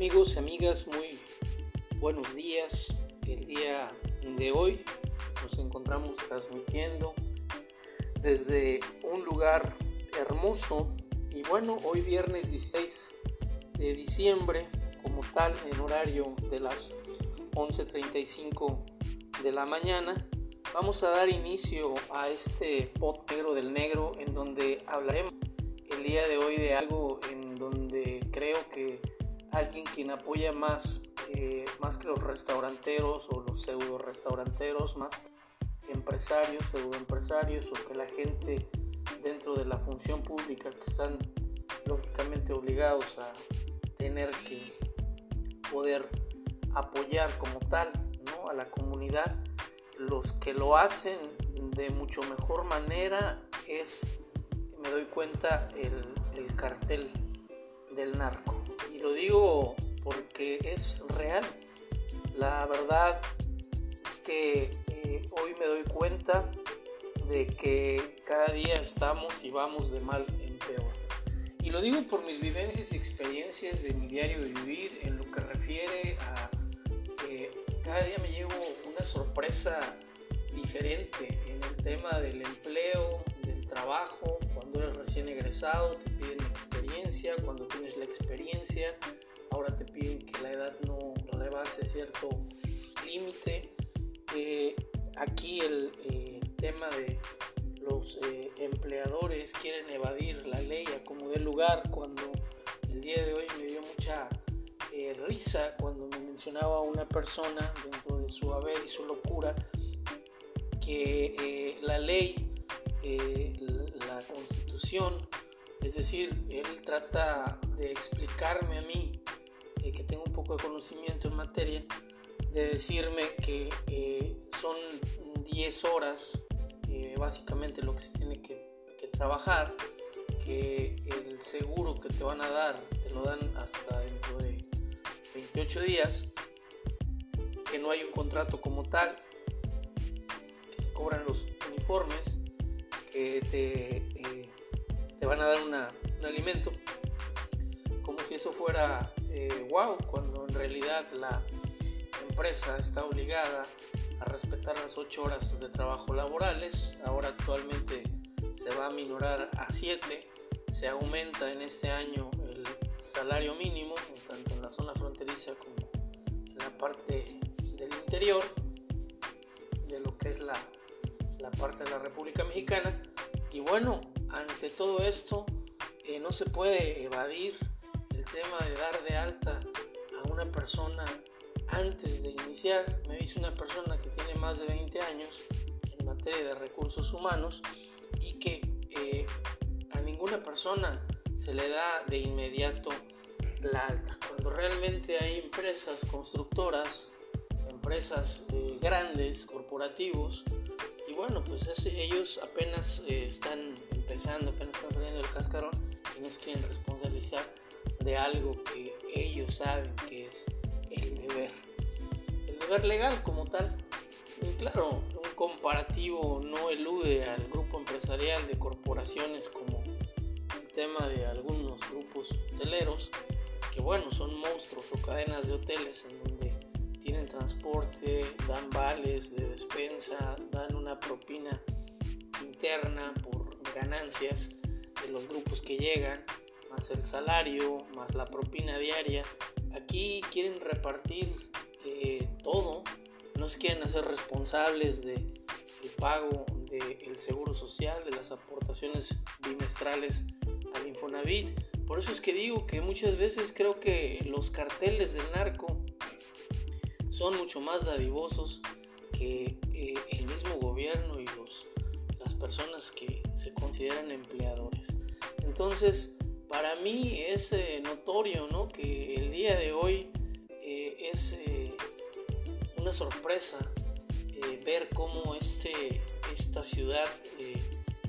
Amigos y amigas, muy buenos días. El día de hoy nos encontramos transmitiendo desde un lugar hermoso y bueno, hoy viernes 16 de diciembre, como tal, en horario de las 11.35 de la mañana, vamos a dar inicio a este pot negro del negro en donde hablaremos el día de hoy de algo en donde creo que alguien quien apoya más, eh, más que los restauranteros o los pseudo restauranteros, más empresarios, pseudo empresarios o que la gente dentro de la función pública que están lógicamente obligados a tener que poder apoyar como tal ¿no? a la comunidad, los que lo hacen de mucho mejor manera es, me doy cuenta, el cartel del narco lo digo porque es real. La verdad es que eh, hoy me doy cuenta de que cada día estamos y vamos de mal en peor. Y lo digo por mis vivencias y experiencias de mi diario de vivir en lo que refiere a que cada día me llevo una sorpresa diferente en el tema del empleo, del trabajo, recién egresado te piden experiencia, cuando tienes la experiencia ahora te piden que la edad no rebase cierto límite. Eh, aquí el, tema de los eh, empleadores quieren evadir la ley a como dé lugar cuando el día de hoy me dio mucha eh, risa cuando me mencionaba una persona dentro de su haber y su locura que la ley la constitución, es decir, él trata de explicarme a mí, eh, que tengo un poco de conocimiento en materia, de decirme que eh, son 10 horas eh, básicamente lo que se tiene que, trabajar, que el seguro que te van a dar te lo dan hasta dentro de 28 días, que no hay un contrato como tal, que te cobran los uniformes, que te, eh, te van a dar un alimento, como si eso fuera wow, eh, cuando en realidad la empresa está obligada a respetar las 8 horas de trabajo laborales, ahora actualmente se va a minorar a 7, se aumenta en este año el salario mínimo, tanto en la zona fronteriza como en la parte del interior de lo que es la la parte de la República Mexicana. Y bueno, ante todo esto, eh, no se puede evadir el tema de dar de alta a una persona antes de iniciar. Me dice una persona que tiene más de 20 años en materia de recursos humanos y que eh, a ninguna persona se le da de inmediato la alta. Cuando realmente hay empresas constructoras, empresas eh, grandes, corporativos, bueno, pues ellos apenas eh, están empezando, apenas están saliendo del cascarón y nos quieren responsabilizar de algo que ellos saben que es el deber. El deber legal como tal. Y claro, un comparativo no elude al grupo empresarial de corporaciones como el tema de algunos grupos hoteleros, que bueno, son monstruos o cadenas de hoteles en tienen transporte, dan vales de despensa, dan una propina interna por ganancias de los grupos que llegan, más el salario, más la propina diaria. Aquí quieren repartir eh, todo, no se quieren hacer responsables del pago del seguro social, de las aportaciones bimestrales al Infonavit. Por eso es que digo que muchas veces creo que los carteles del narco son mucho más dadivosos que eh, el mismo gobierno y los, las personas que se consideran empleadores. Entonces, para mí es eh, notorio ¿no? que el día de hoy eh, es una sorpresa ver cómo este, esta ciudad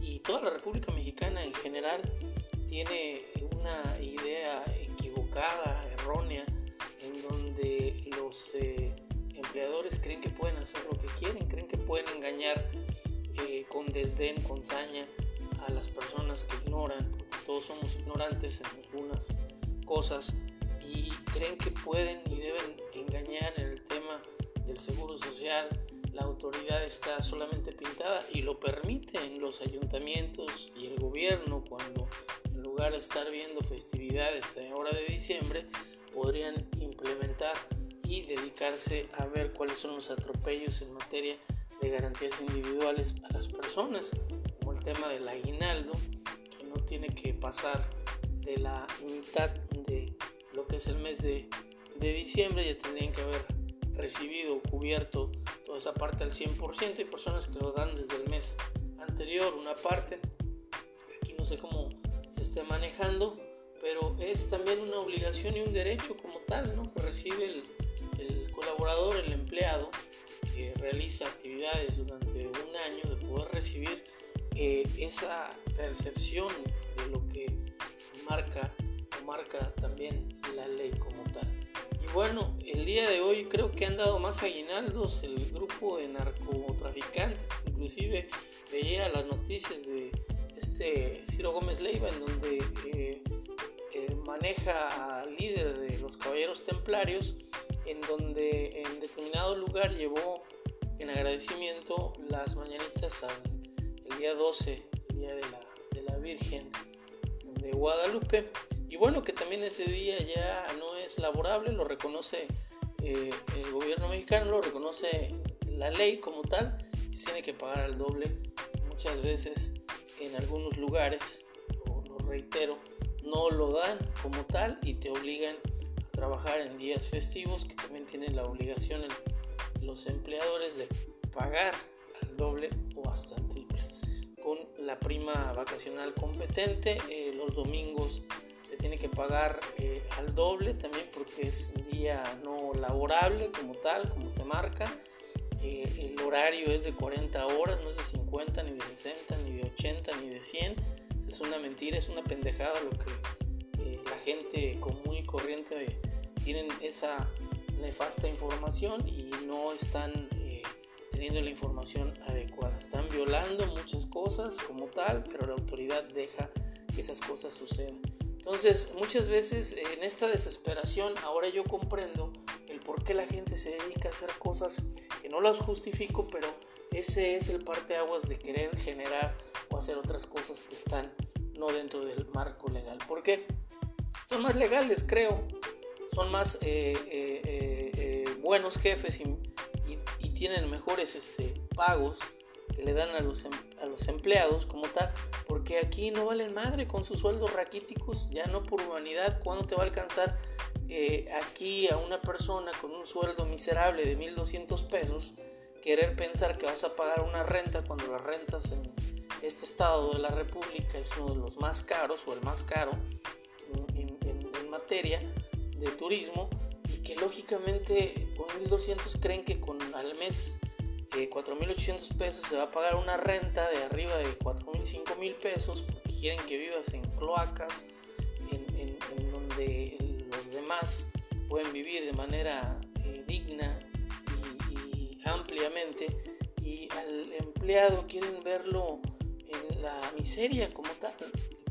y toda la República Mexicana en general tiene una idea equivocada, errónea, en donde los empleadores creen que pueden hacer lo que quieren, creen que pueden engañar eh, con desdén, con saña a las personas que ignoran, porque todos somos ignorantes en algunas cosas, y creen que pueden y deben engañar en el tema del seguro social. La autoridad está solamente pintada y lo permiten los ayuntamientos y el gobierno cuando en lugar de estar viendo festividades de hora de diciembre podrían implementar y dedicarse a ver cuáles son los atropellos en materia de garantías individuales a las personas, como el tema del aguinaldo, que no tiene que pasar de la mitad de lo que es el mes de, de diciembre, ya tendrían que haber recibido o cubierto toda esa parte al 100%. Hay personas que lo dan desde el mes anterior, una parte. Aquí no sé cómo se esté manejando, pero es también una obligación y un derecho como tal, ¿no? Que recibe el, el colaborador, el empleado, que realiza actividades durante un año, de poder recibir eh, esa percepción de lo que marca o marca también la ley como tal. Y bueno, el día de hoy creo que han dado más aguinaldos el grupo de narcotraficantes, inclusive veía las noticias de este Ciro Gómez Leiva en donde eh, maneja al líder de los caballeros templarios en donde en determinado lugar llevó en agradecimiento las mañanitas al el día 12, el día de la, de la Virgen de Guadalupe. Y bueno, que también ese día ya no es laborable, lo reconoce eh, el gobierno mexicano, lo reconoce la ley como tal, se tiene que pagar al doble. Muchas veces en algunos lugares, lo reitero, no lo dan como tal y te obligan trabajar en días festivos que también tienen la obligación los empleadores de pagar al doble o hasta el triple. Con la prima vacacional competente eh, los domingos se tiene que pagar eh, al doble también porque es un día no laborable como tal como se marca. Eh, el horario es de 40 horas no es de 50 ni de 60 ni de 80 ni de 100 es una mentira es una pendejada lo que la gente común y corriente tienen esa nefasta información y no están eh, teniendo la información adecuada. Están violando muchas cosas como tal, pero la autoridad deja que esas cosas sucedan. Entonces, muchas veces en esta desesperación, ahora yo comprendo el por qué la gente se dedica a hacer cosas que no las justifico, pero ese es el parteaguas de querer generar o hacer otras cosas que están no dentro del marco legal. ¿Por qué? Son más legales, creo son más eh, eh, eh, buenos jefes y, tienen mejores este, pagos que le dan a los, em, a los empleados como tal, porque aquí no valen madre con sus sueldos raquíticos, ya no por humanidad, ¿cuándo te va a alcanzar aquí a una persona con un sueldo miserable de 1.200 pesos? Querer pensar que vas a pagar una renta cuando las rentas en este estado de la República es uno de los más caros o el más caro en, en materia, de turismo y que lógicamente con 1200 creen que con al mes eh, 4800 pesos se va a pagar una renta de arriba de 4000 5000 pesos porque quieren que vivas en cloacas en, donde los demás pueden vivir de manera eh, digna y, ampliamente. Y al empleado quieren verlo en la miseria como tal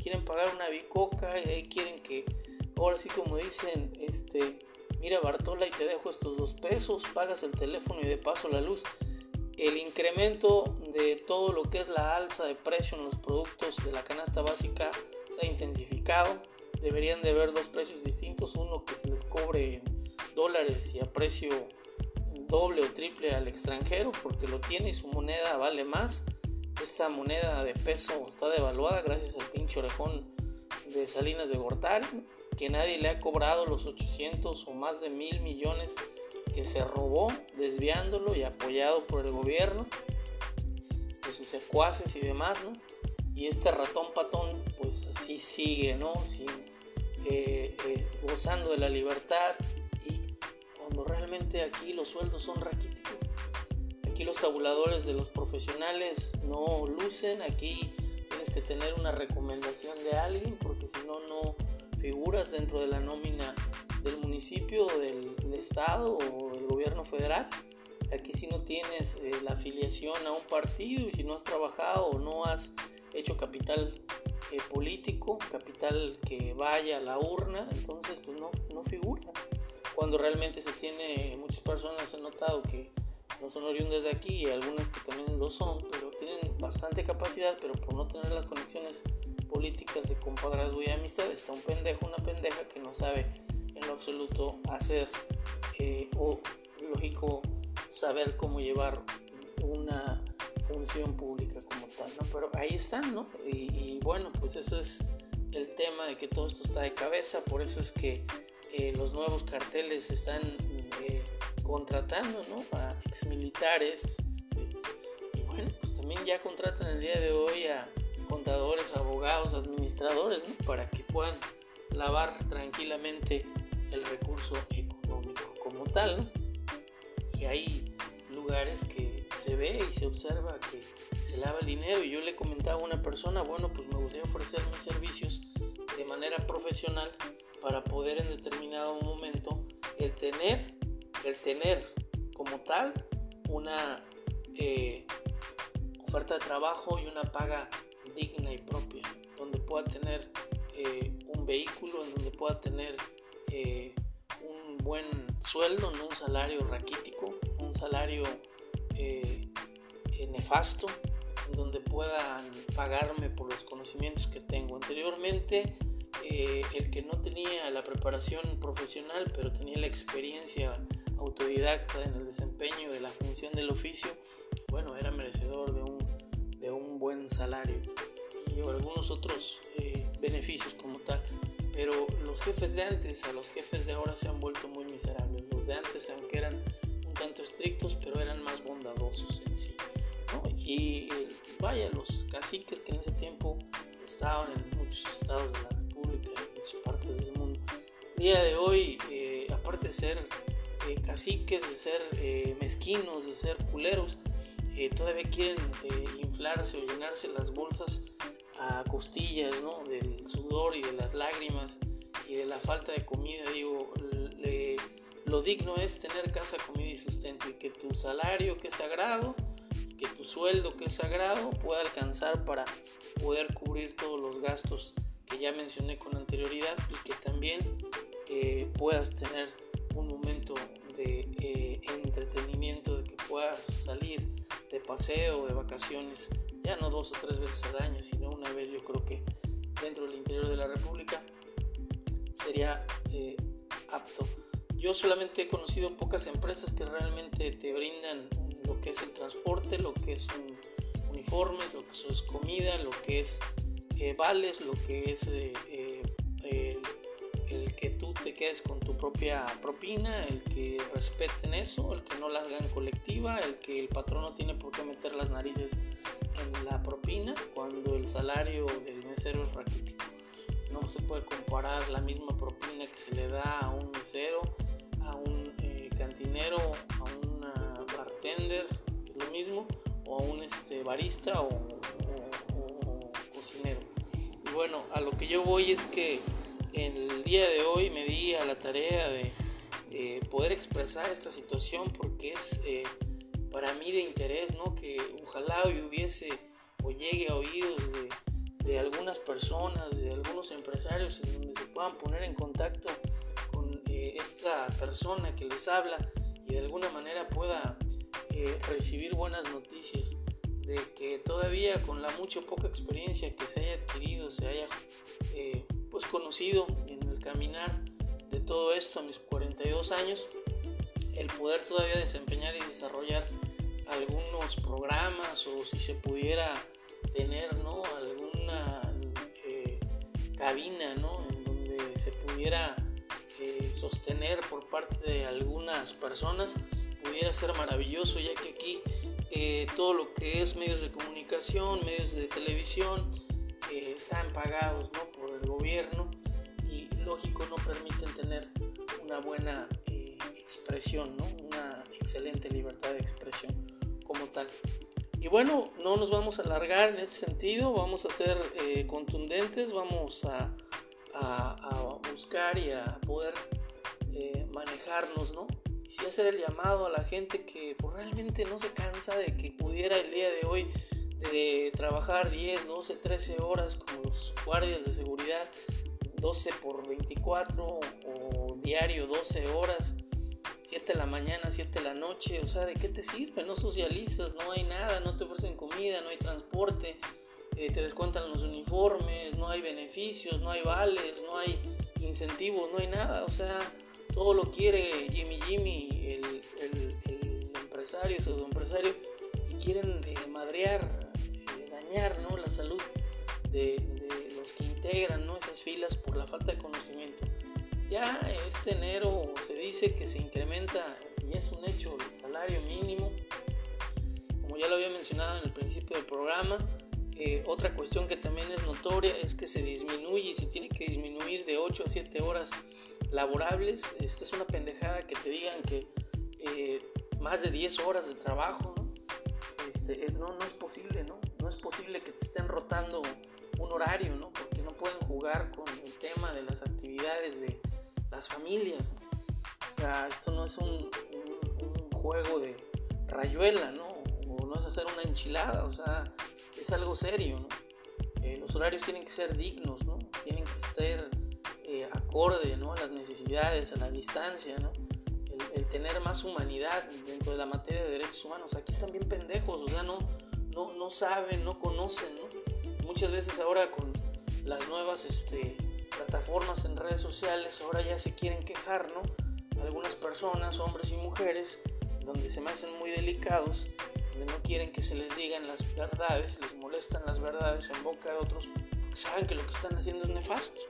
quieren pagar una bicoca ahí quieren que ahora sí como dicen, este, mira Bartola y te dejo estos dos pesos, pagas el teléfono y de paso la luz. El incremento de todo lo que es la alza de precio en los productos de la canasta básica se ha intensificado. Deberían de haber dos precios distintos, uno que se les cobre en dólares y a precio doble o triple al extranjero porque lo tiene y su moneda vale más. Esta moneda de peso está devaluada gracias al pinche orejón de Salinas de Gortari que nadie le ha cobrado los 800 o más de mil millones que se robó desviándolo y apoyado por el gobierno de sus secuaces y demás, ¿no? Y este ratón patón pues así sigue, ¿no? Eh, eh, gozando de la libertad y cuando realmente aquí los sueldos son raquíticos. Aquí los tabuladores de los profesionales no lucen, aquí tienes que tener una recomendación de alguien porque si no, no figuras dentro de la nómina del municipio, del, estado o del gobierno federal. Aquí si no tienes eh, la afiliación a un partido y si no has trabajado o no has hecho capital eh, político, capital que vaya a la urna, entonces pues no, no figura. Cuando realmente se tiene, muchas personas han notado que son oriundas de aquí y algunas que también lo son, pero tienen bastante capacidad, pero por no tener las conexiones políticas de compadrazgo y amistad, está un pendejo, una pendeja que no sabe en lo absoluto hacer eh, o lógico saber cómo llevar una función pública como tal, ¿no? Pero ahí están, ¿no? Y, bueno, pues eso es el tema de que todo esto está de cabeza, por eso es que eh, los nuevos carteles están contratando, ¿no? A exmilitares, este, y bueno, pues también ya contratan el día de hoy a contadores, abogados, administradores, ¿no? Para que puedan lavar tranquilamente el recurso económico como tal, ¿no? Y hay lugares que se ve y se observa que se lava el dinero y yo le comentaba a una persona, bueno, pues me gustaría ofrecer mis servicios de manera profesional para poder en determinado momento el tener, el tener como tal una eh, oferta de trabajo y una paga digna y propia, donde pueda tener eh, un vehículo, en donde pueda tener eh, un buen sueldo, no un salario raquítico, un salario nefasto, en donde puedan pagarme por los conocimientos que tengo. Anteriormente, el que no tenía la preparación profesional, pero tenía la experiencia autodidacta en el desempeño de la función del oficio, bueno, era merecedor de un, de un buen salario y algunos otros beneficios como tal. Pero los jefes de antes a los jefes de ahora se han vuelto muy miserables. Los de antes, aunque eran un tanto estrictos, pero eran más bondadosos en sí. Y vaya, los caciques que en ese tiempo estaban en muchos estados de la República, en muchas partes del mundo. El día de hoy, eh, aparte de ser eh, caciques, de ser eh, mezquinos, de ser culeros, todavía quieren inflarse o llenarse las bolsas a costillas ¿no? del sudor y de las lágrimas y de la falta de comida. Digo, lo digno es tener casa, comida y sustento y que tu salario que es sagrado, que tu sueldo que es sagrado pueda alcanzar para poder cubrir todos los gastos que ya mencioné con anterioridad y que también eh, puedas tener un momento de eh, entretenimiento, de que puedas salir de paseo, de vacaciones ya no dos o tres veces al año, sino una vez yo creo que dentro del interior de la República sería eh, apto. Yo solamente he conocido pocas empresas que realmente te brindan lo que es el transporte, lo que es un uniformes, lo que es comida, lo que es eh, vales, lo que es quedes con tu propia propina, el que respeten eso, el que no la hagan colectiva, el que el patrón no tiene por qué meter las narices en la propina cuando el salario del mesero es raquítico. No se puede comparar la misma propina que se le da a un mesero, a un eh, cantinero, a un bartender, es lo mismo, o a un este, barista o, o cocinero. Y bueno, a lo que yo voy es que el día de hoy me di a la tarea de, poder expresar esta situación porque es eh, para mí de interés, ¿no? Que ojalá hoy hubiese o llegue a oídos de, algunas personas, de algunos empresarios, en donde se puedan poner en contacto con eh, esta persona que les habla y de alguna manera pueda eh, recibir buenas noticias de que todavía con la mucho poca experiencia que se haya adquirido, se haya pues conocido en el caminar de todo esto a mis 42 años, el poder todavía desempeñar y desarrollar algunos programas o si se pudiera tener ¿no? alguna eh, cabina ¿no? en donde se pudiera eh, sostener por parte de algunas personas pudiera ser maravilloso ya que aquí eh, todo lo que es medios de comunicación, medios de televisión, están pagados ¿no? por el gobierno y lógico no permiten tener una buena eh, expresión, ¿no? una excelente libertad de expresión como tal. Y bueno, no nos vamos a alargar en ese sentido, vamos a ser eh, contundentes, vamos a, a, buscar y a poder eh, manejarnos, ¿no? Y hacer el llamado a la gente que pues, realmente no se cansa de que pudiera el día de hoy de trabajar 10, 12, 13 horas como los guardias de seguridad, 12 por 24 o diario 12 horas, 7 de la mañana, 7 de la noche, o sea, ¿de qué te sirve? No socializas, no hay nada, no te ofrecen comida, no hay transporte, eh, te descuentan los uniformes, no hay beneficios, no hay vales, no hay incentivos, no hay nada, o sea, todo lo quiere Jimmy Jimmy, el, el, el empresario, pseudoempresario, y quieren eh, madrear, dañar ¿no? la salud de, los que integran esas filas por la falta de conocimiento. Ya este enero se dice que se incrementa, y es un hecho, el salario mínimo, como ya lo había mencionado en el principio del programa, eh, otra cuestión que también es notoria es que se disminuye y se tiene que disminuir de 8 a 7 horas laborables. Esta es una pendejada que te digan que eh, más de 10 horas de trabajo, ¿no? Este, eh, no, no es posible, ¿no? No es posible que te estén rotando un horario, ¿no? Porque no pueden jugar con el tema de las actividades de las familias. O sea, esto no es un, un juego de rayuela, ¿no? O no es hacer una enchilada, o sea, es algo serio, ¿no? Eh, los horarios tienen que ser dignos, ¿no? Tienen que estar eh, acorde, ¿no? A las necesidades, a la distancia, ¿no? El, tener más humanidad dentro de la materia de derechos humanos. Aquí están bien pendejos, o sea, no, no, no saben, no conocen, ¿no? Muchas veces ahora con las nuevas este, plataformas en redes sociales, ahora ya se quieren quejar, ¿no? Algunas personas, hombres y mujeres, donde se me hacen muy delicados, no quieren que se les digan las verdades, les molestan las verdades en boca de otros, porque saben que lo que están haciendo es nefasto.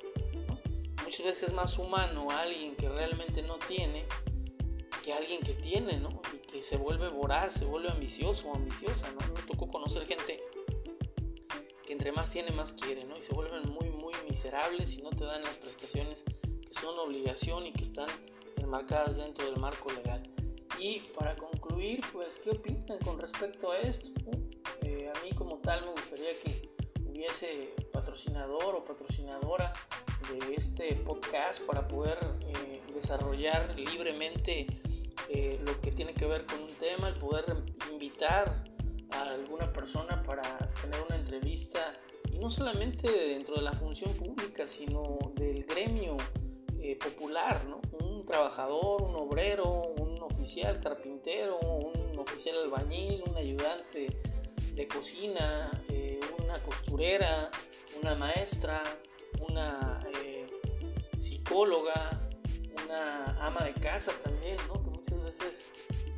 Muchas veces es más humano alguien que realmente no tiene que alguien que tiene, ¿no? Y que se vuelve voraz, se vuelve ambicioso o ambiciosa, ¿no? Me tocó conocer gente que entre más tiene, más quiere, ¿no? Y se vuelven muy, muy miserables y no te dan las prestaciones que son obligación y que están enmarcadas dentro del marco legal. Y para concluir, pues, ¿qué opinan con respecto a esto? Eh, a mí como tal me gustaría que hubiese patrocinador o patrocinadora de este podcast para poder eh, desarrollar libremente eh, lo que tiene que ver con un tema, el poder invitar a alguna persona para tener una entrevista y no solamente dentro de la función pública, sino del gremio popular, ¿no? Un trabajador, un obrero, un oficial carpintero, un oficial albañil, un ayudante de cocina, eh, una costurera, una maestra, una eh, psicóloga, una ama de casa también, ¿no? Veces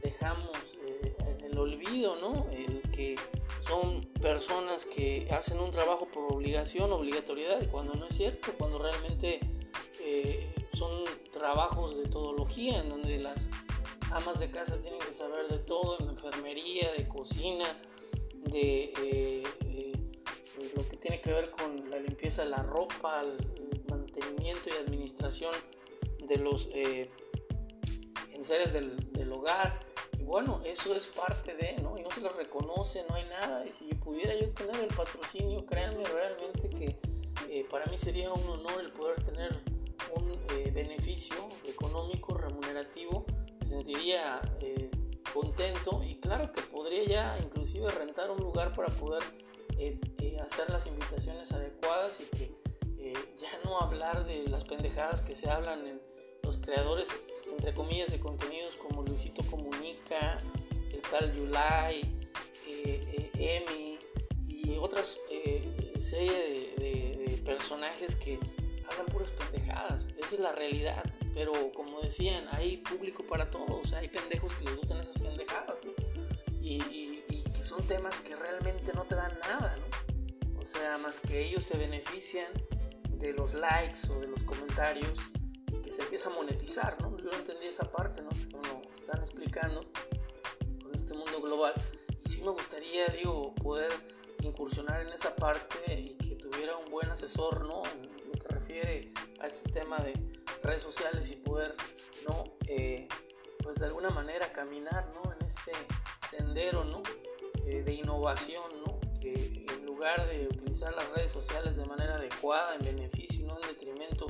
dejamos eh, en el olvido, ¿no? el que son personas que hacen un trabajo por obligación, obligatoriedad, cuando no es cierto, cuando realmente son trabajos de todología en donde las amas de casa tienen que saber de todo, de enfermería, de cocina, de, eh, eh, lo que tiene que ver con la limpieza de la ropa, el mantenimiento y administración de los eh, enseres del, del, hogar. Y bueno, eso es parte de, ¿no? Y no se lo reconoce, no hay nada. Y si pudiera yo tener el patrocinio, créanme realmente que para mí sería un honor el poder tener un beneficio económico remunerativo sentiría eh, contento y claro que podría ya inclusive rentar un lugar para poder eh, eh, hacer las invitaciones adecuadas y que ya no hablar de las pendejadas que se hablan en los creadores entre comillas de contenidos como Luisito Comunica, el tal Yulai, Emi y otras serie de personajes que hablan puras pendejadas. Esa es la realidad. Pero como decían, hay público para todos, hay pendejos que les gustan esas pendejadas, y, que son temas que realmente no te dan nada, ¿no? O sea, más que ellos se benefician de los likes o de los comentarios y se empieza a monetizar, ¿no? Yo no entendí esa parte, ¿no? Como están explicando con este mundo global. Y sí me gustaría, digo, poder incursionar en esa parte y que tuviera un buen asesor, ¿no? En lo que refiere a este tema de redes sociales y poder, ¿no? Eh, pues de alguna manera caminar, ¿no? En este sendero, ¿no? Eh, de innovación, ¿no? Que en lugar de utilizar las redes sociales de manera adecuada, en beneficio y no en detrimento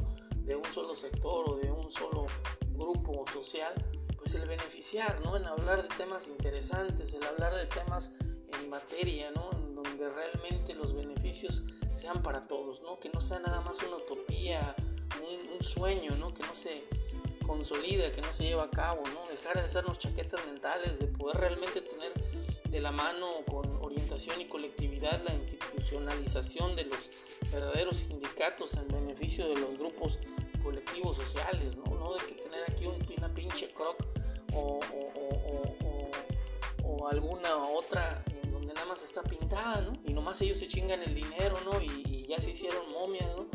de un solo sector o de un solo grupo social, pues el beneficiar, ¿no? En hablar de temas interesantes, el hablar de temas en materia, ¿no? En donde realmente los beneficios sean para todos, ¿no? Que no sea nada más una utopía, un, sueño, ¿no? Que no se consolida, que no se lleva a cabo, ¿no? Dejar de hacernos chaquetas mentales, de poder realmente tener de la mano con orientación y colectividad la institucionalización de los verdaderos sindicatos en beneficio de los grupos colectivos sociales, ¿no? No de que tener aquí una pinche croc o, o, alguna otra en donde nada más está pintada, ¿no? Y nomás ellos se chingan el dinero, ¿no? Y, ya se hicieron momias, ¿no?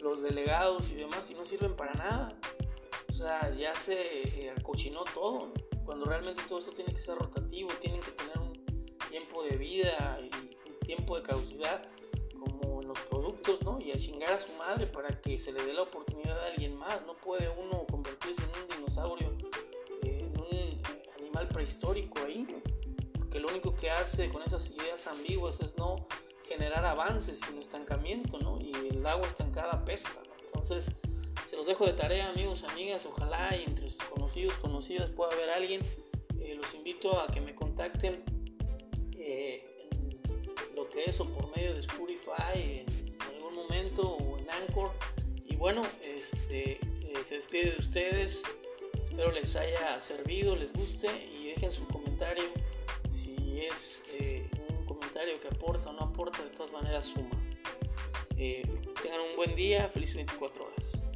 Los delegados y demás y no sirven para nada. O sea, ya se eh, acochinó todo, Cuando realmente todo esto tiene que ser rotativo, tienen que tener un tiempo de vida y un tiempo de caducidad Y a chingar a su madre para que se le dé la oportunidad a alguien más. No puede uno convertirse en un dinosaurio, en un animal prehistórico ahí, porque lo único que hace con esas ideas ambiguas es no generar avances, sino estancamiento, ¿no? Y el agua estancada pesta, Entonces, se los dejo de tarea, amigos, amigas. Ojalá y entre sus conocidos, conocidas pueda haber alguien. Eh, los invito a que me contacten eh, lo que es o por medio de Spotify o en Anchor. Y bueno, este, eh, se despide de ustedes. Espero les haya servido, les guste y dejen su comentario. Si es un comentario que aporta o no aporta, de todas maneras suma. tengan un buen día, feliz 24 horas.